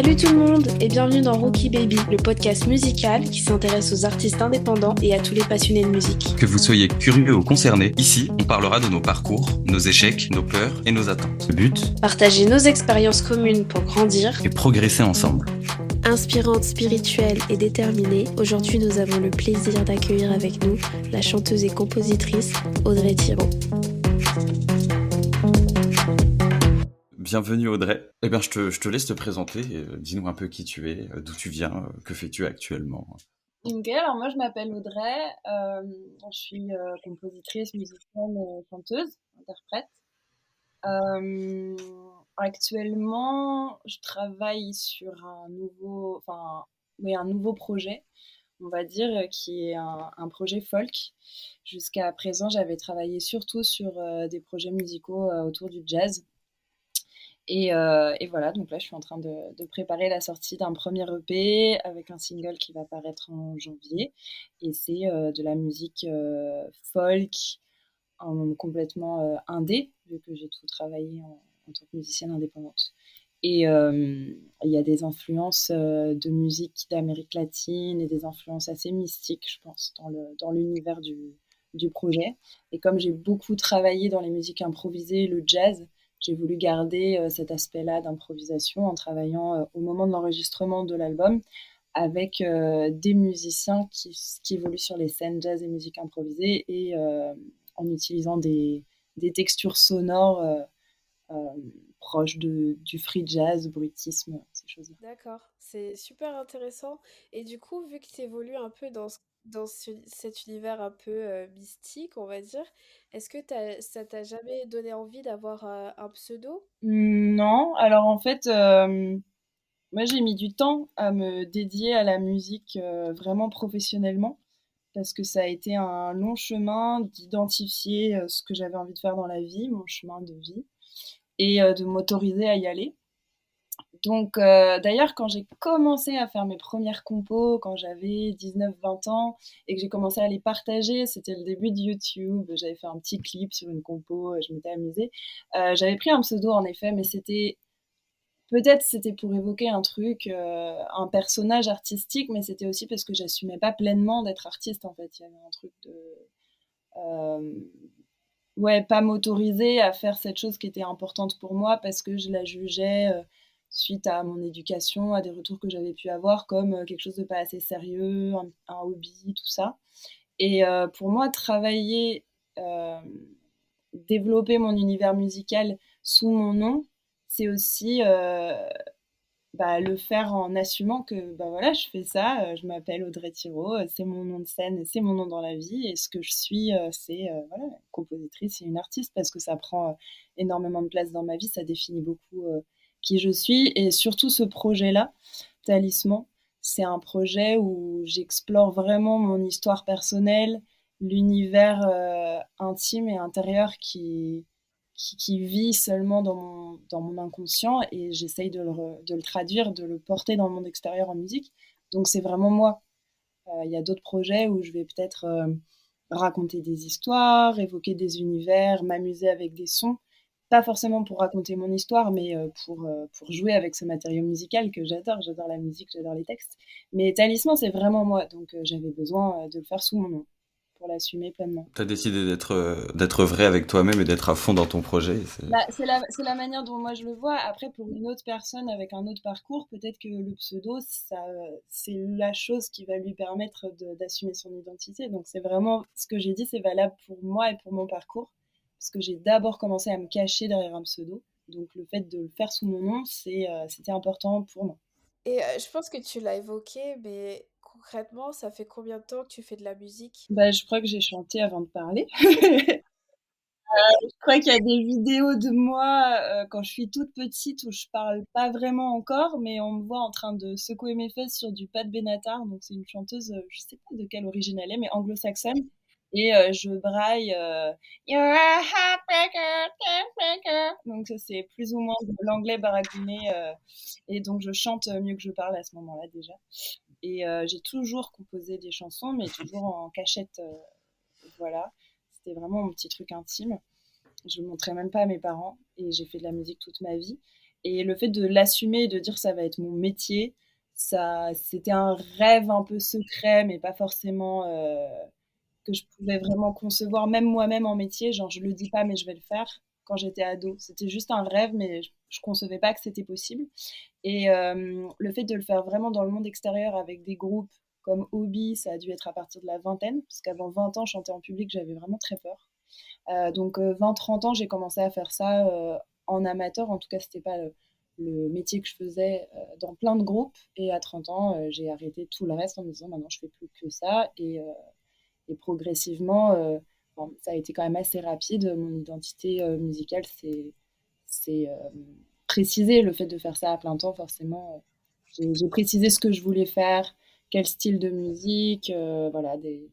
Salut tout le monde et bienvenue dans Rookie Baby, le podcast musical qui s'intéresse aux artistes indépendants et à tous les passionnés de musique. Que vous soyez curieux ou concerné, ici, on parlera de nos parcours, nos échecs, nos peurs et nos attentes. Le but Partager nos expériences communes pour grandir et progresser ensemble. Inspirante, spirituelle et déterminée, aujourd'hui nous avons le plaisir d'accueillir avec nous la chanteuse et compositrice Audrey Thiraud. Bienvenue Audrey. Eh bien, je te, laisse te présenter. Euh, dis-nous un peu qui tu es, euh, d'où tu viens, euh, que fais-tu actuellement? Ok, alors moi je m'appelle Audrey, je suis compositrice, musicienne, chanteuse, interprète. actuellement, je travaille sur un nouveau, enfin, oui, un nouveau projet, on va dire, qui est un, un projet folk. Jusqu'à présent, j'avais travaillé surtout sur des projets musicaux autour du jazz, euh, et, voilà, donc là, je suis en train de, préparer la sortie d'un premier EP avec un single qui va paraître en janvier. Et c'est euh, de la musique euh, folk, complètement indé, vu que j'ai tout travaillé en, tant que musicienne indépendante. Et il y a des influences de musique d'Amérique latine et des influences assez mystiques, je pense, dans l'univers du, du projet. Et comme j'ai beaucoup travaillé dans les musiques improvisées, le jazz, j'ai voulu garder euh, cet aspect-là d'improvisation en travaillant euh, au moment de l'enregistrement de l'album avec euh, des musiciens qui, évoluent sur les scènes jazz et musique improvisée et en utilisant des, des textures sonores proches de, du free jazz, bruitisme, ces choses-là. D'accord, c'est super intéressant. Et du coup, vu que tu évolues un peu dans ce dans cet univers un peu euh, mystique, on va dire, est-ce que ça t'a jamais donné envie d'avoir euh, un pseudo? Non, alors en fait, euh, moi j'ai mis du temps à me dédier à la musique vraiment professionnellement, parce que ça a été un long chemin d'identifier ce que j'avais envie de faire dans la vie, mon chemin de vie, et de m'autoriser à y aller. Donc, euh, d'ailleurs, quand j'ai commencé à faire mes premières compos, quand j'avais 19-20 ans, et que j'ai commencé à les partager, c'était le début de YouTube, j'avais fait un petit clip sur une compo, je m'étais amusée. Euh, j'avais pris un pseudo, en effet, mais c'était... Peut-être c'était pour évoquer un truc, euh, un personnage artistique, mais c'était aussi parce que j'assumais pas pleinement d'être artiste, en fait. Il y avait un truc de... ouais, pas m'autoriser à faire cette chose qui était importante pour moi parce que je la jugeais suite à mon éducation, à des retours que j'avais pu avoir comme euh, quelque chose de pas assez sérieux, un, hobby, tout ça. Et euh, pour moi, travailler, euh, développer mon univers musical sous mon nom, c'est aussi bah, le faire en assumant que bah voilà, je fais ça, je m'appelle Audrey Thiraud, c'est mon nom de scène, c'est mon nom dans la vie, et ce que je suis, c'est voilà, compositrice et une artiste parce que ça prend énormément de place dans ma vie, ça définit beaucoup qui je suis. Et surtout ce projet-là, Talisman, c'est un projet où j'explore vraiment mon histoire personnelle, l'univers euh, intime et intérieur qui, qui, vit seulement dans mon, dans mon inconscient et j'essaye de le, de le, traduire, de le porter dans le monde extérieur en musique. Donc c'est vraiment moi. Euh, il y a d'autres projets où je vais peut-être euh, raconter des histoires, évoquer des univers, m'amuser avec des sons pas forcément pour raconter mon histoire, mais euh, pour, euh, pour jouer avec ce matériau musical que j'adore. J'adore la musique, j'adore les textes. Mais Talisman, c'est vraiment moi, donc euh, j'avais besoin de le faire sous mon nom pour l'assumer pleinement. Tu as décidé d'être d'être vrai avec toi-même et d'être à fond dans ton projet. Bah, c'est la, la, manière dont moi je le vois. Après, pour une autre personne avec un autre parcours, peut-être que le pseudo, c'est la chose qui va lui permettre d'assumer son identité. Donc c'est vraiment ce que j'ai dit, c'est valable pour moi et pour mon parcours parce que j'ai d'abord commencé à me cacher derrière un pseudo. Donc le fait de le faire sous mon nom, euh, c'était important pour moi. Et euh, je pense que tu l'as évoqué, mais concrètement, ça fait combien de temps que tu fais de la musique? Bah, Je crois que j'ai chanté avant de parler. Euh, je crois qu'il y a des vidéos de moi quand je suis toute petite où je parle pas vraiment encore, mais on me voit en train de secouer mes fesses sur du Pat Benatar. Donc c'est une chanteuse, je sais pas de quelle origine elle est, mais anglo-saxonne et euh, je braille euh, You're a heartbreaker, breaker. Donc c'est plus ou moins l'anglais baragouiné euh, et donc je chante mieux que je parle à ce moment-là déjà. Et j'ai toujours composé des chansons, mais toujours en cachette. voilà, c'était vraiment mon petit truc intime. Je ne montrais même pas à mes parents et j'ai fait de la musique toute ma vie. Et le fait de l'assumer et de dire ça va être mon métier, ça, c'était un rêve un peu secret, mais pas forcément que je pouvais vraiment concevoir, même moi-même en métier. Genre, je le dis pas, mais je vais le faire quand j'étais ado. C'était juste un rêve, mais je, je concevais pas que c'était possible. Et le fait de le faire vraiment dans le monde extérieur avec des groupes comme hobby, ça a dû être à partir de la vingtaine, parce qu'avant 20 ans, chanter en public, j'avais vraiment très peur. Euh, donc 20-30 ans, j'ai commencé à faire ça en amateur. En tout cas, c'était pas le, métier que je faisais dans plein de groupes. Et à 30 ans, j'ai arrêté tout le reste en me disant maintenant, je fais plus que ça. Et progressivement, ça a été quand même assez rapide. Mon identité musicale, c'est précisé. Le fait de faire ça à plein temps, forcément, j'ai précisé ce que je voulais faire, quel style de musique, euh, voilà, des,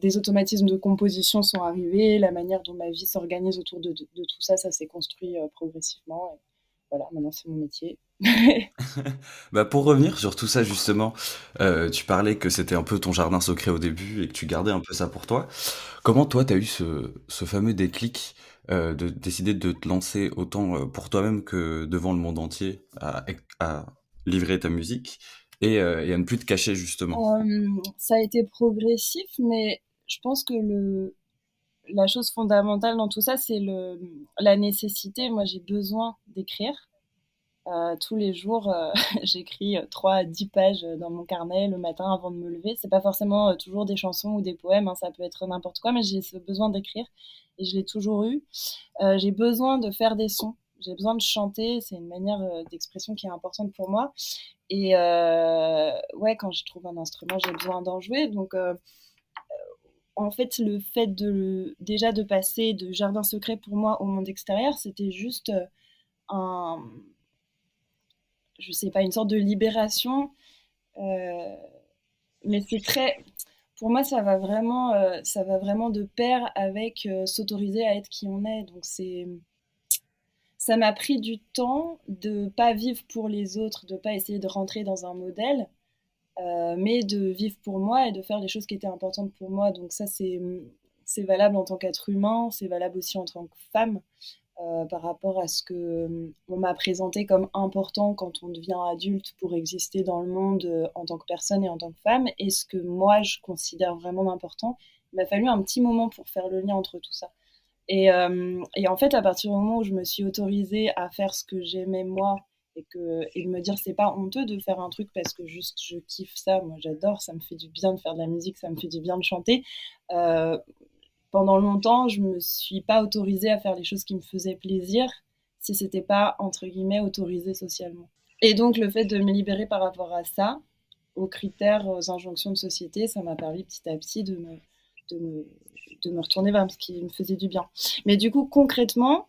des, automatismes de composition sont arrivés, la manière dont ma vie s'organise autour de, de, tout ça, ça s'est construit euh, progressivement. Voilà, maintenant c'est mon métier. bah pour revenir sur tout ça justement, euh, tu parlais que c'était un peu ton jardin secret au début et que tu gardais un peu ça pour toi. Comment toi tu as eu ce, ce, fameux déclic de décider de te lancer autant pour toi-même que devant le monde entier à, à livrer ta musique euh, et, à ne plus te cacher justement? Euh, Ça a été progressif, mais je pense que le, la chose fondamentale dans tout ça, c'est le, la nécessité. Moi, j'ai besoin d'écrire. Euh, tous les jours, j'écris 3 à 10 pages dans mon carnet le matin avant de me lever. C'est pas forcément toujours des chansons ou des poèmes, hein, ça peut être n'importe quoi, mais j'ai ce besoin d'écrire et je l'ai toujours eu. j'ai besoin de faire des sons j'ai besoin de chanter, c'est une manière d'expression qui est importante pour moi. Et euh, ouais, quand je trouve un instrument, j'ai besoin d'en jouer. Donc, euh, en fait, le fait de déjà de passer de jardin secret pour moi au monde extérieur, c'était juste euh, un, je sais pas, une sorte de libération. mais c'est très, pour moi, ça va vraiment, ça va vraiment de pair avec s'autoriser à être qui on est. Donc c'est ça m'a pris du temps de pas vivre pour les autres, de pas essayer de rentrer dans un modèle, euh, mais de vivre pour moi et de faire les choses qui étaient importantes pour moi. Donc ça, c'est, c'est valable en tant qu'être humain, c'est valable aussi en tant que femme, euh, par rapport à ce que euh, on m'a présenté comme important quand on devient adulte pour exister dans le monde en tant que personne et en tant que femme, et ce que moi je considère vraiment important. Il m'a fallu un petit moment pour faire le lien entre tout ça. Et, et, en fait, à partir du moment où je me suis autorisée à faire ce que j'aimais moi et, que, et de me dire c'est pas honteux de faire un truc parce que juste je kiffe ça, moi j'adore, ça me fait du bien de faire de la musique, ça me fait du bien de chanter. Euh, pendant longtemps, je me suis pas autorisée à faire les choses qui me faisaient plaisir si c'était pas entre guillemets autorisé socialement. Et donc le fait de me libérer par rapport à ça, aux critères, aux injonctions de société, ça m'a permis petit à petit de de me de me retourner vers ce qui me faisait du bien. Mais du coup, concrètement,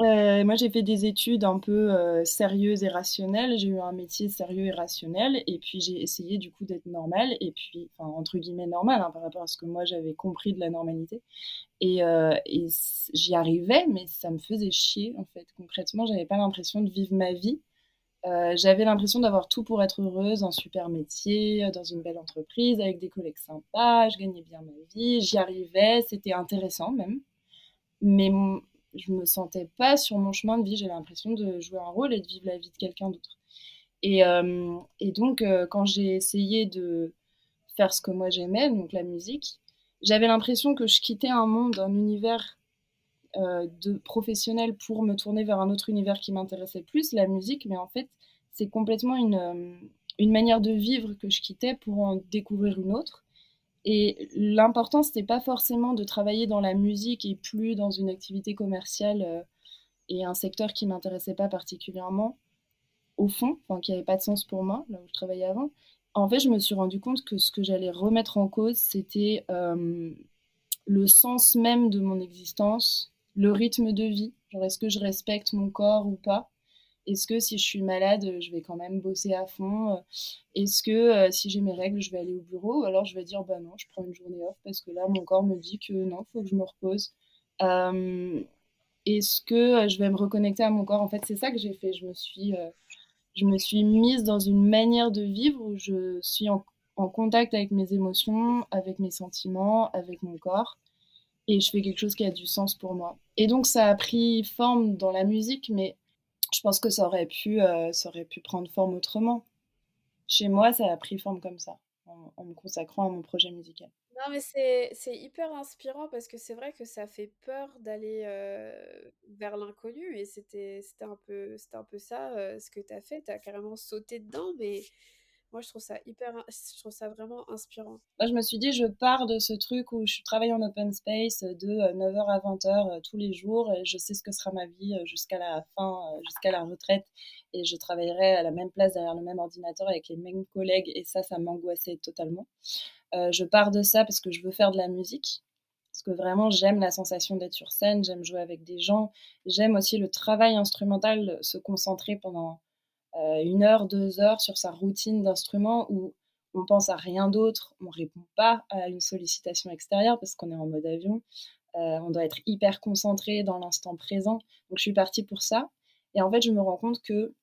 euh, moi, j'ai fait des études un peu euh, sérieuses et rationnelles. J'ai eu un métier sérieux et rationnel. Et puis, j'ai essayé du coup d'être normale. Et puis, enfin, entre guillemets, normale hein, par rapport à ce que moi j'avais compris de la normalité. Et, euh, et j'y arrivais, mais ça me faisait chier en fait. Concrètement, j'avais pas l'impression de vivre ma vie. J'avais l'impression d'avoir tout pour être heureuse, un super métier, dans une belle entreprise, avec des collègues sympas, je gagnais bien ma vie, j'y arrivais, c'était intéressant même. Mais je me sentais pas sur mon chemin de vie, j'avais l'impression de jouer un rôle et de vivre la vie de quelqu'un d'autre. Et, euh, donc, quand j'ai essayé de faire ce que moi j'aimais, donc la musique, j'avais l'impression que je quittais un monde, un univers euh, de professionnel pour me tourner vers un autre univers qui m'intéressait plus, la musique, mais en fait, c'est complètement une, euh, une manière de vivre que je quittais pour en découvrir une autre. Et l'important, c'était pas forcément de travailler dans la musique et plus dans une activité commerciale euh, et un secteur qui m'intéressait pas particulièrement, au fond, qui avait pas de sens pour moi, là où je travaillais avant. En fait, je me suis rendu compte que ce que j'allais remettre en cause, c'était le sens même de mon existence, le rythme de vie. Genre, est-ce que je respecte mon corps ou pas? Est-ce que si je suis malade, je vais quand même bosser à fond Est-ce que euh, si j'ai mes règles, je vais aller au bureau Ou alors je vais dire, bah non, je prends une journée off parce que là, mon corps me dit que non, il faut que je me repose. est-ce que euh, je vais me reconnecter à mon corps? En fait, c'est ça que j'ai fait. Je me suis, euh, je me suis mise dans une manière de vivre où je suis en contact avec mes émotions, avec mes sentiments, avec mon corps et je fais quelque chose qui a du sens pour moi. Et donc ça a pris forme dans la musique, mais Je pense que ça aurait pu, heu, ça aurait pu prendre forme autrement. Chez moi, ça a pris forme comme ça, en me consacrant à mon projet musical. Non, mais c'est hyper inspirant parce que c'est vrai que ça fait peur d'aller, heu, vers l'inconnu et c'était un peu un peu ça, heu, ce que tu as fait. Tu as carrément sauté dedans, mais moi je trouve ça hyper je trouve ça vraiment inspirant. Moi, je me suis dit: «Je pars de ce truc où je travaille en open space de, 9:00 à 20:00, tous les jours et je sais ce que sera ma vie, heu, jusqu'à la fin, jusqu'à la retraite et je travaillerai à la même place derrière le même ordinateur avec les mêmes collègues» et ça, ça m'angoissait totalement. Je pars de ça parce que je veux faire de la musique, parce que vraiment j'aime la sensation d'être sur scène, j'aime jouer avec des gens, j'aime aussi le travail instrumental, se concentrer pendant, heu, 1 heure, 2 heures sur sa routine d'instrument où on pense à rien d'autre, on répond pas à une sollicitation extérieure parce qu'on est en mode avion. Heu, on doit être hyper concentré dans l'instant présent. Donc je suis partie pour ça et en fait, je me rends compte que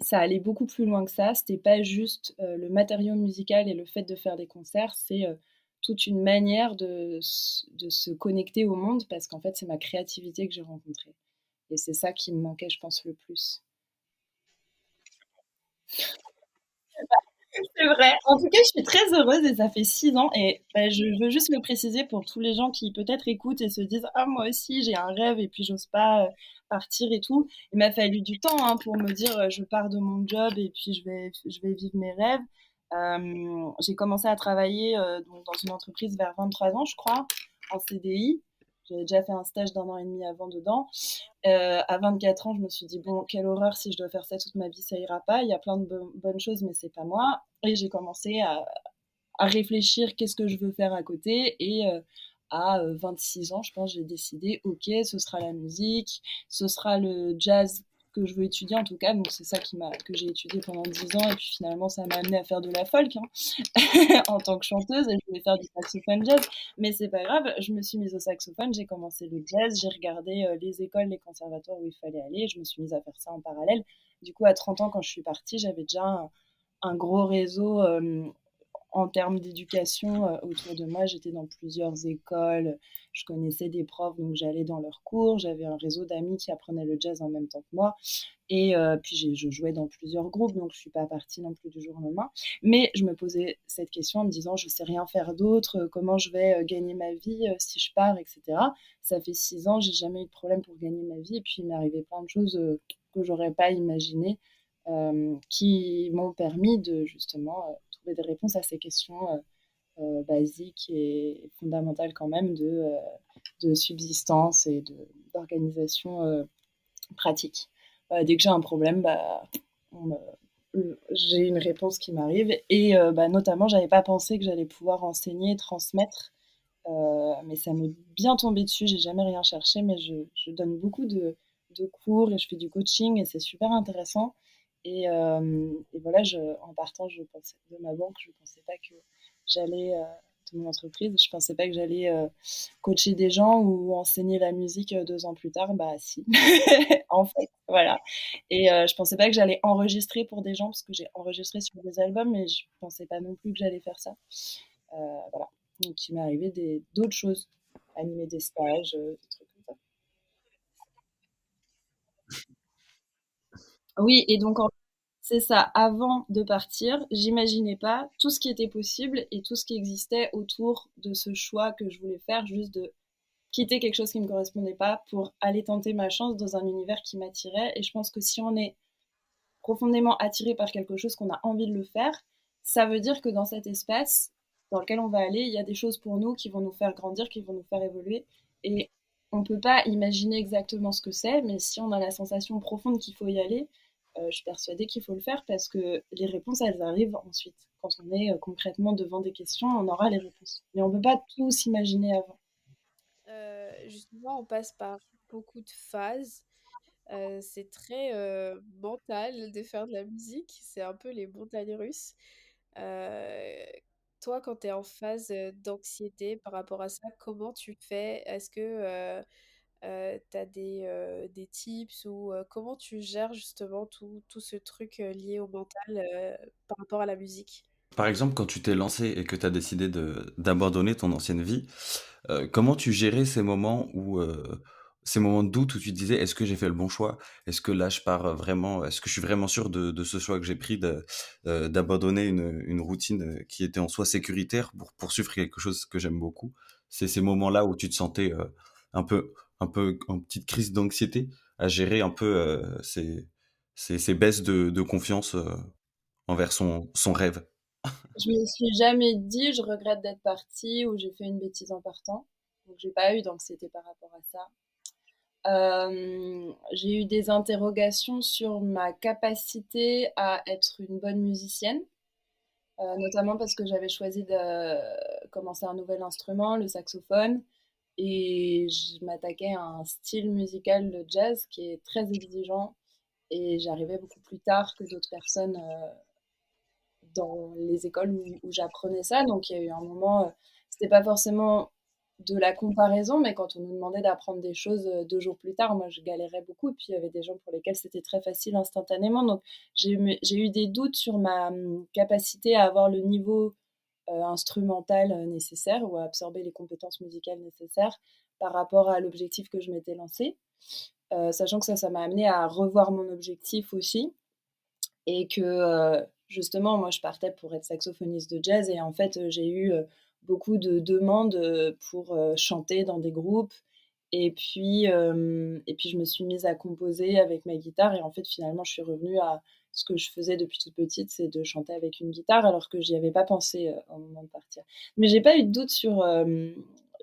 ça allait beaucoup plus loin que ça. C'était pas juste, heu, le matériau musical et le fait de faire des concerts, c'est, toute une manière de de se connecter au monde parce qu'en fait, c'est ma créativité que j'ai rencontrée et c'est ça qui me manquait, je pense, le plus. C'est vrai. En tout cas, je suis très heureuse et ça fait 6 ans et bah, je veux juste le préciser pour tous les gens qui peut-être écoutent et se disent: «Ah moi aussi j'ai un rêve et puis j'ose pas, heu, partir et tout». Il m'a fallu du temps, hein, pour me dire, heu: «Je pars de mon job et puis je vais je vais vivre mes rêves». J'ai commencé à travailler, donc dans une entreprise vers 23 ans, je crois, en CDI. J'avais déjà fait un stage d'1 an et demi avant dedans. Heu, à 24 ans, je me suis dit: «Bon, quelle horreur, si je dois faire ça toute ma vie, ça ira pas. Il y a plein de bo bonnes choses, mais c'est pas moi» et j'ai commencé à réfléchir qu'est-ce que je veux faire à côté et heu, à, heu, 26 ans, je pense, j'ai décidé: «OK, ce sera la musique, ce sera le jazz que je veux étudier en tout cas». Donc c'est ça qui m'a que j'ai étudié pendant 10 ans et puis finalement ça m'a amenée à faire de la folk, hein, en tant que chanteuse et je voulais faire du saxophone jazz. Mais c'est pas grave, je me suis mise au saxophone, j'ai commencé le jazz, j'ai regardé, heu, les écoles, les conservatoires où il fallait aller je me suis mise à faire ça en parallèle. Du coup, à 30 ans, quand je suis partie, j'avais déjà un gros réseau, hem, en termes d'éducation, heu, autour de moi. J'étais dans plusieurs écoles, je connaissais des profs, donc j'allais dans leurs cours. J'avais un réseau d'amis qui apprenaient le jazz en même temps que moi et heu, puis je jouais dans plusieurs groupes, donc je suis pas partie non plus du jour au lendemain. Mais je me posais cette question en me disant: «Je sais rien faire d'autre, heu, comment je vais, gagner ma vie, si je pars?» et cetera. Ça fait 6 ans, j'ai jamais eu de problème pour gagner ma vie et puis il m'est arrivé plein de choses, que j'aurais pas imaginées, qui m'ont permis de justement, trouver des réponses à ces questions, heu heu, basiques et fondamentales quand même de, heu, de subsistance et d'organisation, pratique. Dès que j'ai un problème, bah, j'ai une réponse qui m'arrive et bah, notamment, j'avais pas pensé que j'allais pouvoir enseigner, transmettre, heu, mais ça m'est bien tombé dessus. J'ai jamais rien cherché, mais je je donne beaucoup de de cours et je fais du coaching et c'est super intéressant et hem et voilà, en partant, je pensais de ma banque, je pensais pas que j'allais, heu de mon entreprise, je pensais pas que j'allais, heu, coacher des gens ou enseigner la musique, heu, 2 ans plus tard. Bah si, en fait, voilà. Et heu, je pensais pas que j'allais enregistrer pour des gens parce que j'ai enregistré sur des albums, mais je pensais pas non plus que j'allais faire ça. Voilà, donc il m'est arrivé d'autres choses, animer des stages, des trucs comme ça. Oui et donc c'est ça, avant de partir, j'imaginais pas tout ce qui était possible et tout ce qui existait autour de ce choix que je voulais faire, juste de quitter quelque chose qui me correspondait pas pour aller tenter ma chance dans un univers qui m'attirait. Et je pense que si on est profondément attiré par quelque chose, qu'on a envie de le faire, ça veut dire que dans cet espace dans lequel on va aller, il y a des choses pour nous qui vont nous faire grandir, qui vont nous faire évoluer. Et on peut pas imaginer exactement ce que c'est, mais si on a la sensation profonde qu'il faut y aller, heu, je suis persuadée qu'il faut le faire parce que les réponses, elles arrivent ensuite. Quand on est, heu, concrètement devant des questions, on aura les réponses. Mais on peut pas tout s'imaginer avant. Heu, justement, on passe par beaucoup de phases. C'est très, mental de faire de la musique, c'est un peu les montagnes russes. Toi, quand tu es en phase, d'anxiété par rapport à ça, comment tu fais? Est-ce que, tu as des, des tips ou comment tu gères justement tout tout ce truc, lié au mental, par rapport à la musique? Par exemple, quand tu t'es lancée et que tu as décidé d'abandonner ton ancienne vie, comment tu gérais ces moments où, ces moments de doute où tu te disais: «Est-ce que j'ai fait le bon choix? Est-ce que là je pars, vraiment est-ce que je suis vraiment sûr de ce choix que j'ai pris heu, d'abandonner une, routine, qui était en soi sécuritaire pour poursuivre quelque chose que j'aime beaucoup?» c'est ces moments-là où tu te sentais, un peu un peu en petite crise d'anxiété à gérer un peu, ces ces baisses de confiance, envers son son rêve? Je me suis jamais dit: «Je regrette d'être partie» ou «J'ai fait une bêtise en partant». Donc j'ai pas eu d'anxiété par rapport à ça. Euh, j'ai eu des interrogations sur ma capacité à être une bonne musicienne, euh, notamment parce que j'avais choisi de commencer un nouvel instrument, le saxophone, et je m'attaquais à un style musical de jazz qui est très exigeant, et j'arrivais beaucoup plus tard que d'autres personnes euh, dans les écoles où, où j'apprenais ça. Donc il y a eu un moment, c'était pas forcément de la comparaison, mais quand on nous demandait d'apprendre des choses euh, deux jours plus tard, moi je galérais beaucoup. Et puis il y avait des gens pour lesquels c'était très facile instantanément. Donc j'ai eu des doutes sur ma hum, capacité à avoir le niveau euh, instrumental euh, nécessaire ou à absorber les compétences musicales nécessaires par rapport à l'objectif que je m'étais lancé. sachant que ça, ça m'a amené à revoir mon objectif aussi. Et que justement, moi je partais pour être saxophoniste de jazz. Et en fait, j'ai eu beaucoup de demandes pour chanter dans des groupes. Et puis, et puis, je me suis mise à composer avec ma guitare. Et en fait, finalement, je suis revenue à ce que je faisais depuis toute petite, c'est de chanter avec une guitare, alors que j'y avais pas pensé au moment de partir. Mais j'ai pas eu de doute sur.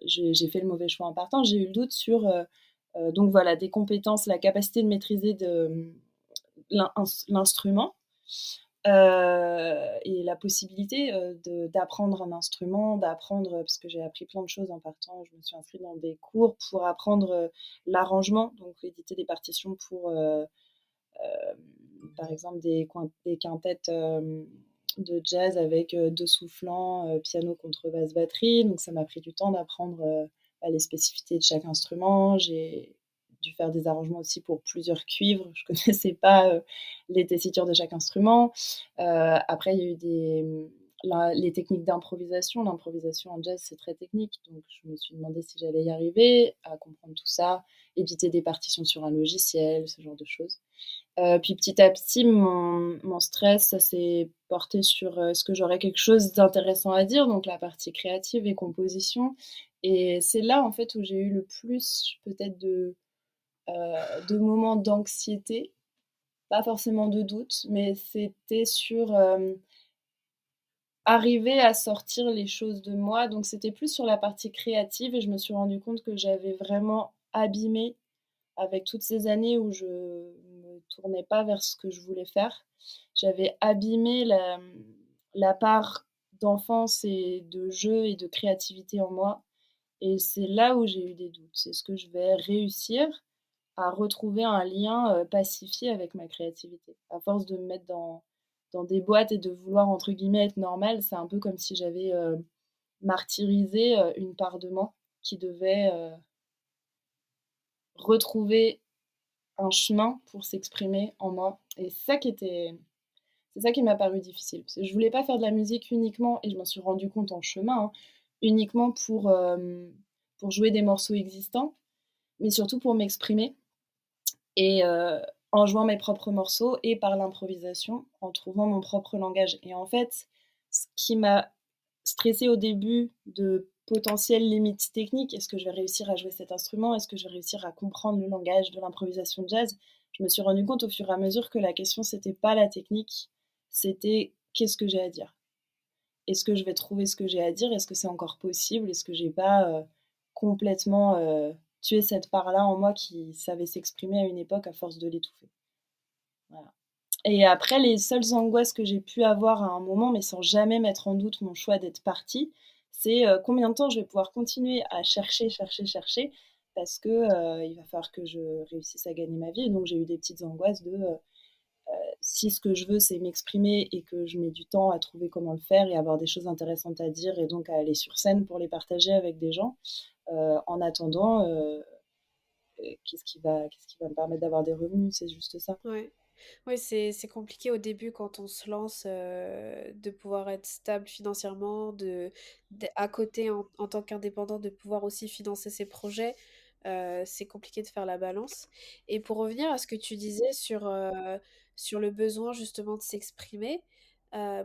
j'ai fait le mauvais choix en partant. J'ai eu le doute sur. donc voilà, des compétences, la capacité de maîtriser de, l'instrument. Euh, et la possibilité euh, d'apprendre un instrument, d'apprendre, parce que j'ai appris plein de choses en partant, je me suis inscrite dans des cours pour apprendre euh, l'arrangement, donc éditer des partitions pour, par exemple, des, des quintettes de jazz avec deux soufflants, piano, contrebasse, batterie. Donc ça m'a pris du temps d'apprendre les spécificités de chaque instrument. J'ai dû faire des arrangements aussi pour plusieurs cuivres. Je ne connaissais pas euh, les tessitures de chaque instrument. Euh, après, il y a eu des, les techniques d'improvisation. L'improvisation en jazz, c'est très technique. Donc, je me suis demandé si j'allais y arriver à comprendre tout ça, éditer des partitions sur un logiciel, ce genre de choses. Euh, puis petit à petit, mon, stress, s'est porté sur est-ce que j'aurais quelque chose d'intéressant à dire, donc la partie créative et composition. Et c'est là, en fait, où j'ai eu le plus peut-être de, euh, de moments d'anxiété, pas forcément de doute, mais c'était sur euh, arriver à sortir les choses de moi. Donc c'était plus sur la partie créative et je me suis rendu compte que j'avais vraiment abîmé avec toutes ces années où je me tournais pas vers ce que je voulais faire. J'avais abîmé la, la part d'enfance et de jeu et de créativité en moi. Et c'est là où j'ai eu des doutes. C'est ce que je vais réussir à retrouver un lien pacifié avec ma créativité. À force de me mettre dans, des boîtes et de vouloir, entre guillemets, être normale, c'est un peu comme si j'avais martyrisé une part de moi qui devait retrouver un chemin pour s'exprimer en moi. Et c'est ça qui m'a paru difficile. Parce que je voulais pas faire de la musique uniquement, et je m'en suis rendu compte en chemin, hein, uniquement pour jouer des morceaux existants, mais surtout pour m'exprimer et euh, en jouant mes propres morceaux et par l'improvisation, en trouvant mon propre langage. Et en fait, ce qui m'a stressé au début de potentielles limites techniques, est-ce que je vais réussir à jouer cet instrument? Est-ce que je vais réussir à comprendre le langage de l'improvisation jazz? Je me suis rendu compte au fur et à mesure que la question, c'était pas la technique, c'était qu'est-ce que j'ai à dire? Est-ce que je vais trouver ce que j'ai à dire? Est-ce que c'est encore possible? Est-ce que j'ai pas euh, complètement euh, tuer cette part-là en moi qui savait s'exprimer à une époque à force de l'étouffer. Et après, les seules angoisses que j'ai pu avoir à un moment, mais sans jamais mettre en doute mon choix d'être partie, c'est euh, combien de temps je vais pouvoir continuer à chercher, chercher, chercher, parce que euh, va falloir que je réussisse à gagner ma vie. Et donc j'ai eu des petites angoisses de euh, si ce que je veux c'est m'exprimer et que je mets du temps à trouver comment le faire et avoir des choses intéressantes à dire et donc à aller sur scène pour les partager avec des gens, en attendant, euh, qu'est-ce qui, va, qu'est-ce qui va me permettre d'avoir des revenus C'est juste ça. Ouais. Oui, c'est, c'est compliqué au début quand on se lance euh, de pouvoir être stable financièrement, de, à côté en, en tant qu'indépendant, de pouvoir aussi financer ses projets. c'est compliqué de faire la balance. Et pour revenir à ce que tu disais sur, sur le besoin justement de s'exprimer,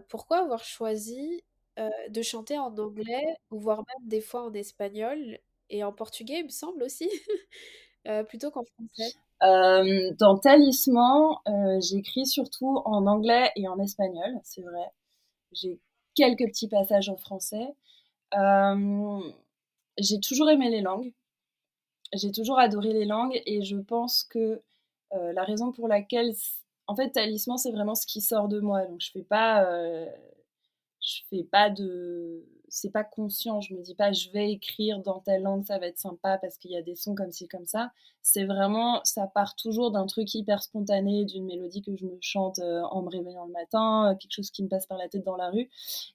pourquoi avoir choisi de chanter en anglais, ou voire même des fois en espagnol et en portugais, il me semble aussi, plutôt qu'en français? dans Talisman, j'écris surtout en anglais et en espagnol, c'est vrai. J'ai quelques petits passages en français. j'ai toujours aimé les langues. J'ai toujours adoré les langues et je pense que la raison pour laquelle, en fait, Talisman, c'est vraiment ce qui sort de moi. Donc, je fais pas, je fais pas de c'est pas conscient, je me dis pas je vais écrire dans telle langue, ça va être sympa parce qu'il y a des sons comme ci, comme ça. C'est vraiment, ça part toujours d'un truc hyper spontané, d'une mélodie que je me chante euh, en me réveillant le matin, euh, quelque chose qui me passe par la tête dans la rue.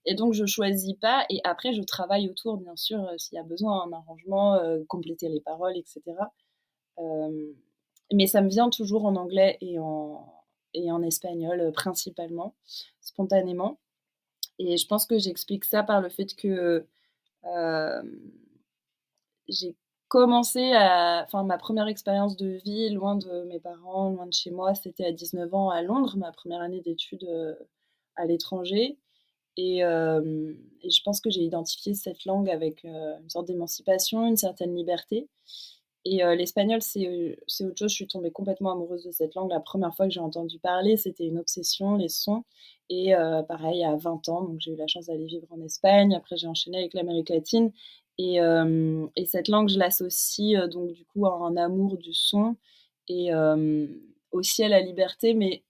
Et donc je choisis pas et après je travaille autour, bien sûr, euh, s'il y a besoin, un arrangement, compléter les paroles, etc. mais ça me vient toujours en anglais et en, et en espagnol principalement, spontanément. Et je pense que j'explique ça par le fait que euh, j'ai commencé à. Enfin, ma première expérience de vie, loin de mes parents, loin de chez moi, c'était à 19 ans à Londres, ma première année d'études euh, à l'étranger. Et, euh, et, je pense que j'ai identifié cette langue avec une sorte d'émancipation, une certaine liberté. Et l'espagnol, c'est autre chose. Je suis tombée complètement amoureuse de cette langue. La première fois que j'ai entendu parler, c'était une obsession, les sons. Et pareil, à 20 ans, j'ai eu la chance d'aller vivre en Espagne. Après, j'ai enchaîné avec l'Amérique latine. Et, et, cette langue, je l'associe donc du coup à un amour du son et aussi à la liberté. Mais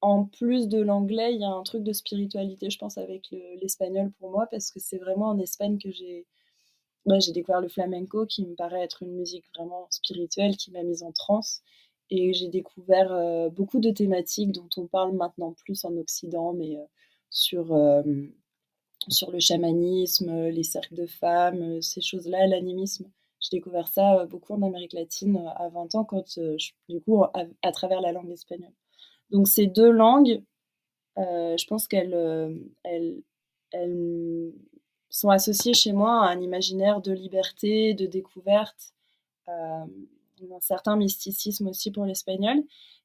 en plus de l'anglais, il y a un truc de spiritualité, je pense, avec l'espagnol pour moi, parce que c'est vraiment en Espagne que j'ai j'ai découvert le flamenco qui me paraît être une musique vraiment spirituelle qui m'a mise en transe. Et j'ai découvert euh, beaucoup de thématiques dont on parle maintenant plus en Occident, mais euh, sur, euh, sur le chamanisme, les cercles de femmes, ces choses-là, l'animisme. J'ai découvert ça beaucoup en Amérique latine à 20 ans, quand, du coup, à, travers la langue espagnole. Donc ces deux langues, je pense qu'elles elles, elles sont associés chez moi à un imaginaire de liberté, de découverte, euh, un certain mysticisme aussi pour l'espagnol.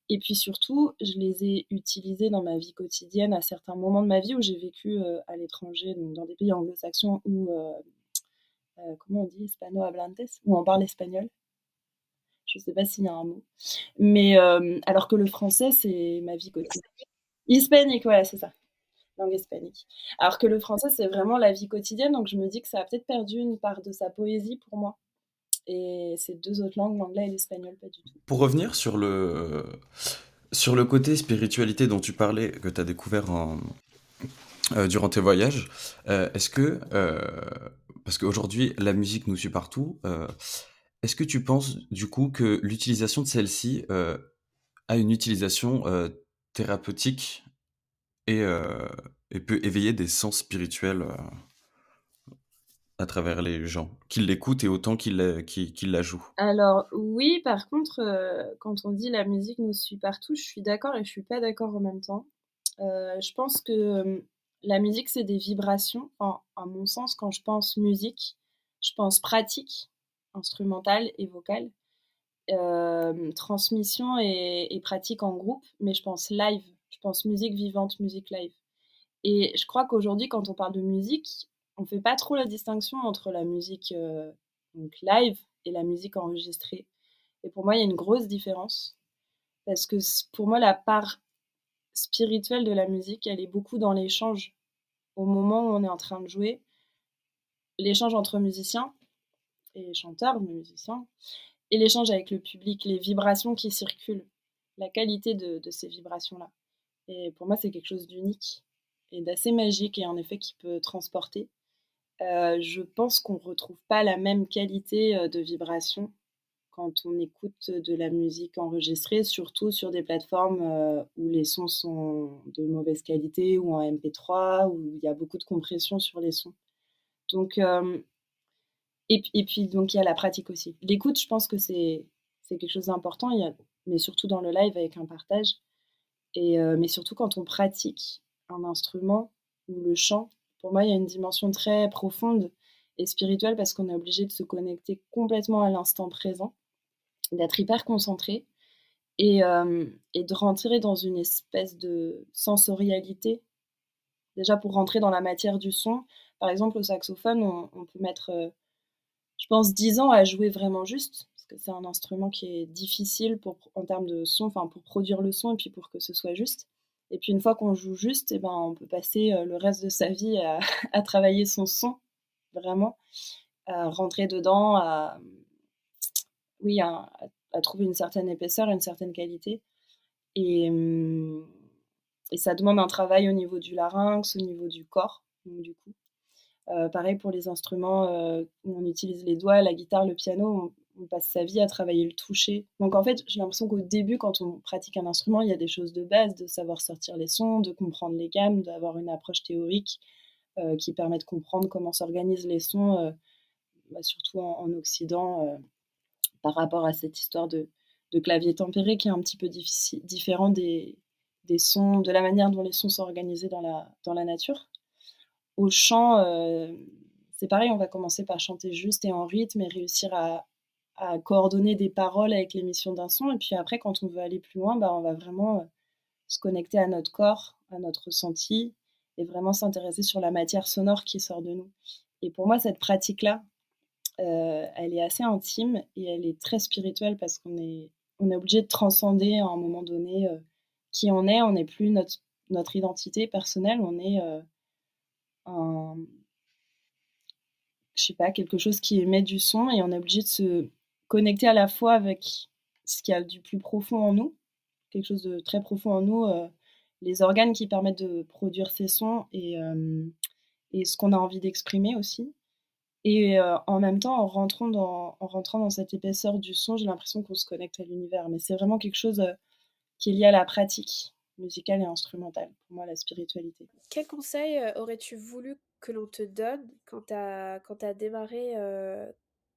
Et puis surtout, je les ai utilisés dans ma vie quotidienne à certains moments de ma vie où j'ai vécu euh, à l'étranger, donc dans des pays anglo-saxons où, euh, comment on dit, hispano-hablantes, où on parle espagnol. Je ne sais pas s'il y a un mot. Mais alors que le français, c'est ma vie quotidienne. Hispanique, voilà, c'est ça langue hispanique. Alors que le français, c'est vraiment la vie quotidienne, donc je me dis que ça a peut-être perdu une part de sa poésie pour moi. Et ces deux autres langues, l'anglais et l'espagnol, pas du tout. Pour revenir sur le, côté spiritualité dont tu parlais, que tu as découvert en, euh, durant tes voyages, euh, est-ce que, euh, parce qu'aujourd'hui la musique nous suit partout, est-ce que tu penses du coup que l'utilisation de celle-ci a une utilisation thérapeutique et, euh, et peut éveiller des sens spirituels euh, à travers les gens, qu'ils l'écoutent et autant qu'ils la, la jouent. Alors oui, par contre, euh, quand on dit la musique nous suit partout, je suis d'accord et je suis pas d'accord en même temps. je pense que la musique, c'est des vibrations. Enfin, à mon sens, quand je pense musique, je pense pratique, instrumentale et vocale, transmission et, pratique en groupe, mais je pense live pense musique vivante, musique live. Et je crois qu'aujourd'hui, quand on parle de musique, on ne fait pas trop la distinction entre la musique euh, live et la musique enregistrée. Et pour moi, il y a une grosse différence. Parce que pour moi, la part spirituelle de la musique, elle est beaucoup dans l'échange. Au moment où on est en train de jouer, l'échange entre musiciens et chanteurs, musiciens, et l'échange avec le public, les vibrations qui circulent, la qualité de ces vibrations-là. Et pour moi, c'est quelque chose d'unique et d'assez magique et en effet qui peut transporter. Euh, je pense qu'on ne retrouve pas la même qualité euh, de vibration quand on écoute de la musique enregistrée, surtout sur des plateformes euh, où les sons sont de mauvaise qualité ou en MP3, où il y a beaucoup de compression sur les sons. Donc, et, puis, donc, il y a la pratique aussi. L'écoute, je pense que c'est quelque chose d'important, mais surtout dans le live avec un partage. Euh, mais surtout quand on pratique un instrument ou le chant, pour moi, il y a une dimension très profonde et spirituel parce qu'on est obligé de se connecter complètement à l'instant présent, d'être hyper concentré et, et, de rentrer dans une espèce de sensorialité. Déjà pour rentrer dans la matière du son, par exemple au saxophone, on, on peut mettre, je pense, 10 ans à jouer vraiment juste, parce que c'est un instrument qui est difficile pour, en termes de son, enfin pour produire le son et puis pour que ce soit juste. Et puis une fois qu'on joue juste, et eh ben, on peut passer le reste de sa vie à, travailler son son vraiment, à rentrer dedans, à, oui, à, trouver une certaine épaisseur, une certaine qualité. Et, hum, et, ça demande un travail au niveau du larynx, au niveau du corps, du coup. Euh, pareil pour les instruments euh, où on utilise les doigts, la guitare, le piano, on, passe sa vie à travailler le toucher. Donc en fait, j'ai l'impression qu'au début, quand on pratique un instrument, il y a des choses de base, de savoir sortir les sons, de comprendre les gammes, d'avoir une approche théorique. Euh, qui permet de comprendre comment s'organisent les sons, euh, bah, surtout en, Occident, euh, par rapport à cette histoire de, clavier tempéré qui est un petit peu différent des, des, sons, de la manière dont les sons sont organisés dans la, dans la nature. Au chant, c'est pareil, on va commencer par chanter juste et en rythme et réussir à, à coordonner des paroles avec l'émission d'un son. Et puis après, quand on veut aller plus loin, bah, on va vraiment se connecter à notre corps, à notre ressenti, et vraiment s'intéresser sur la matière sonore qui sort de nous. Et pour moi, cette pratique-là, euh, elle est assez intime et elle est très spirituelle parce qu'on est, on est obligé de transcender à un moment donné euh, qui on est. On n'est plus notre, notre identité personnelle, on est euh, un, je sais pas, quelque chose qui émet du son et on est obligé de se connecter à la fois avec ce qu'il y a du plus profond en nous, quelque chose de très profond en nous, les organes qui permettent de produire ces sons et, euh, ce qu'on a envie d'exprimer aussi. Et euh, en même temps, en rentrant, dans, cette épaisseur du son, j'ai l'impression qu'on se connecte à l'univers. Mais c'est vraiment quelque chose euh, qui est lié à la pratique musicale et instrumentale, pour moi, la spiritualité. Quel conseil aurais-tu voulu que l'on te donne quand tu as, quand as, démarré,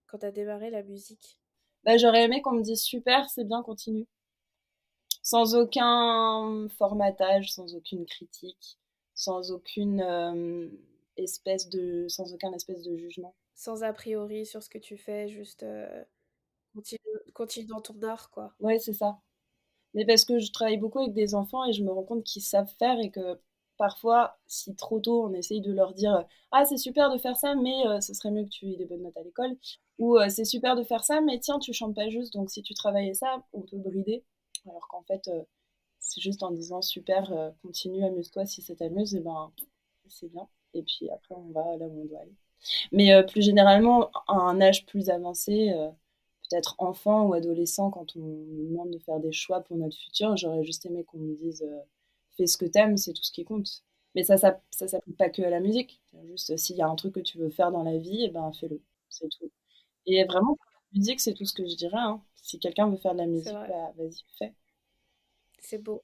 quand as démarré la musique bah, J'aurais aimé qu'on me dise super, c'est bien, continue sans aucun formatage, sans aucune critique, sans aucune euh, espèce de, sans aucun espèce de jugement. Sans a priori sur ce que tu fais, juste euh, continue, dans ton art, quoi. Ouais, c'est ça. Mais parce que je travaille beaucoup avec des enfants et je me rends compte qu'ils savent faire et que parfois, si trop tôt on essaye de leur dire Ah, c'est super de faire ça, mais euh, ce serait mieux que tu aies des bonnes notes à l'école, ou c'est super de faire ça, mais tiens, tu chantes pas juste, donc si tu travaillais ça, on peut brider. Alors qu'en fait, euh, c'est juste en disant super, euh, continue, amuse-toi si ça t'amuse, et ben c'est bien. Et puis après, on va là où on doit aller. Mais euh, plus généralement, à un âge plus avancé, peut-être enfant ou adolescent, quand on nous demande de faire des choix pour notre futur, j'aurais juste aimé qu'on me dise fais ce que t'aimes, c'est tout ce qui compte. Mais ça, ça, ça s'applique pas que à la musique. Juste s'il y a un truc que tu veux faire dans la vie, et eh ben fais-le, c'est tout. Et vraiment, la musique, c'est tout ce que je dirais. Hein. Si quelqu'un veut faire de la musique, bah, vas-y, fais. C'est beau.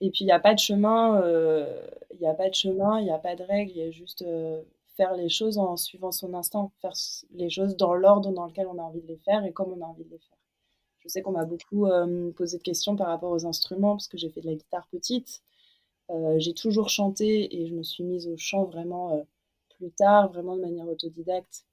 Et puis, il n'y a pas de chemin, euh, il n'y a pas de chemin, il n'y a pas de règle, il y a juste euh, faire les choses en suivant son instinct, faire les choses dans l'ordre dans lequel on a envie de les faire et comme on a envie de les faire. Je sais qu'on m'a beaucoup euh, posé de questions par rapport aux instruments, parce que j'ai fait de la guitare petite. j'ai toujours chanté et je me suis mise au chant vraiment plus tard, vraiment de manière autodidacte.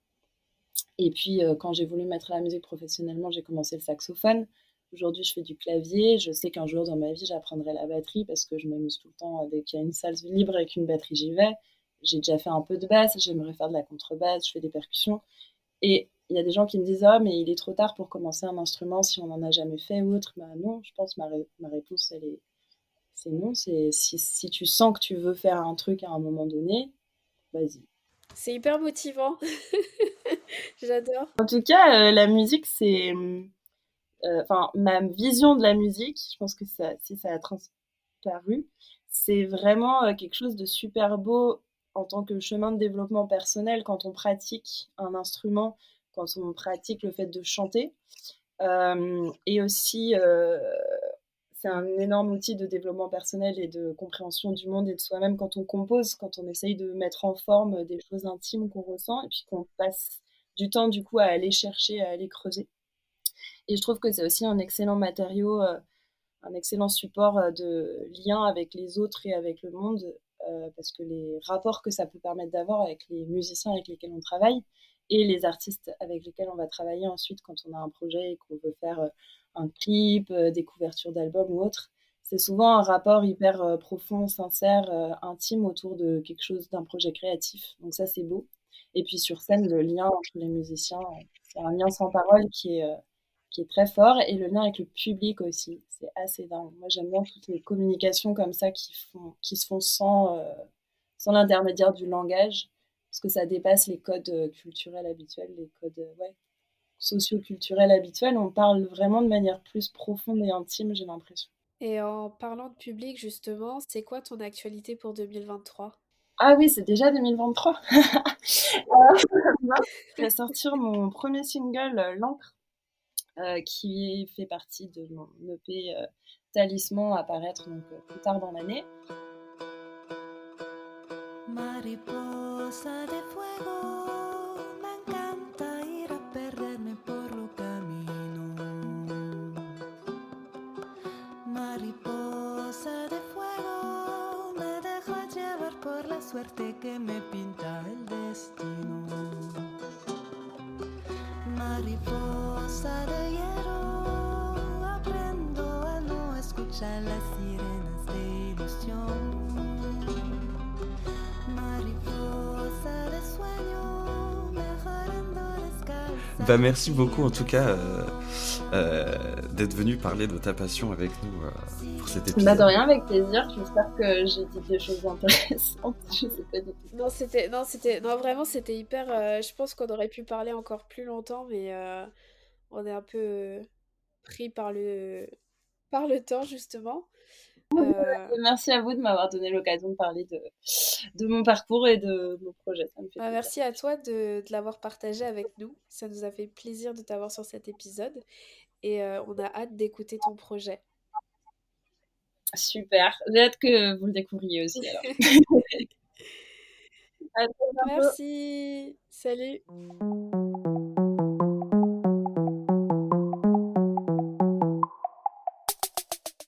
Et puis, quand j'ai voulu mettre à la musique professionnellement, j'ai commencé le saxophone. Aujourd'hui, je fais du clavier. Je sais qu'un jour dans ma vie, j'apprendrai la batterie parce que je m'amuse tout le temps. Dès qu'il y a une salle libre avec une batterie, j'y vais. J'ai déjà fait un peu de basse. J'aimerais faire de la contrebasse. Je fais des percussions. Et il y a des gens qui me disent Ah, mais il est trop tard pour commencer un instrument si on n'en a jamais fait ou autre. Bah non, je pense ma, ma réponse, elle est c'est non. C'est si, si tu sens que tu veux faire un truc à un moment donné, vas-y. C'est hyper motivant. J'adore. En tout cas, euh, la musique, c'est. Euh, enfin, ma vision de la musique, je pense que ça, si ça a transparu, c'est vraiment euh, quelque chose de super beau en tant que chemin de développement personnel quand on pratique un instrument, quand on pratique le fait de chanter. et aussi, c'est un énorme outil de développement personnel et de compréhension du monde et de soi-même quand on compose, quand on essaye de mettre en forme des choses intimes qu'on ressent et puis qu'on passe du temps du coup à aller chercher, à aller creuser. Et je trouve que c'est aussi un excellent matériau, euh, un excellent support euh, de lien avec les autres et avec le monde parce que les rapports que ça peut permettre d'avoir avec les musiciens avec lesquels on travaille et les artistes avec lesquels on va travailler ensuite quand on a un projet et qu'on veut faire un clip, des couvertures d'albums ou autre, c'est souvent un rapport hyper profond, sincère, intime autour de quelque chose, d'un projet créatif. Donc ça, c'est beau. Et puis sur scène, le lien entre les musiciens, c'est un lien sans parole qui est, qui est très fort. Et le lien avec le public aussi, c'est assez dingue. Moi, j'aime bien toutes les communications comme ça qui, font, qui se font sans, sans l'intermédiaire du langage, parce que ça dépasse les codes culturels habituels, les codes ouais, socio-culturels habituels. On parle vraiment de manière plus profonde et intime, j'ai l'impression. Et en parlant de public, justement, c'est quoi ton actualité pour 2023 ah oui, c'est déjà 2023. je vais sortir mon premier single, euh, L'encre, euh, qui fait partie de mon EP euh, Talisman à paraître donc, plus tard dans l'année. De fuego, me encanta ir a perderme por lo camino. Mariposa de fuego, me dejo llevar por la suerte que me pinta el destino. Mariposa de hierro, aprendo a no escuchar las Bah merci beaucoup en tout cas euh, euh, d'être venu parler de ta passion avec nous euh, pour cet épisode. Bah de rien, avec plaisir. J'espère que j'ai dit des choses intéressantes. Je sais pas du tout. Non, c'était, non, c'était, non, vraiment, c'était hyper. je pense qu'on aurait pu parler encore plus longtemps, mais on est un peu pris par le, par le temps justement. Euh, merci à vous de m'avoir donné l'occasion de parler de, de mon parcours et de mon projet. Ah, merci à toi de, de l'avoir partagé avec nous. Ça nous a fait plaisir de t'avoir sur cet épisode et euh, on a hâte d'écouter ton projet. Super. J'ai hâte que vous le découvriez aussi. merci. Salut.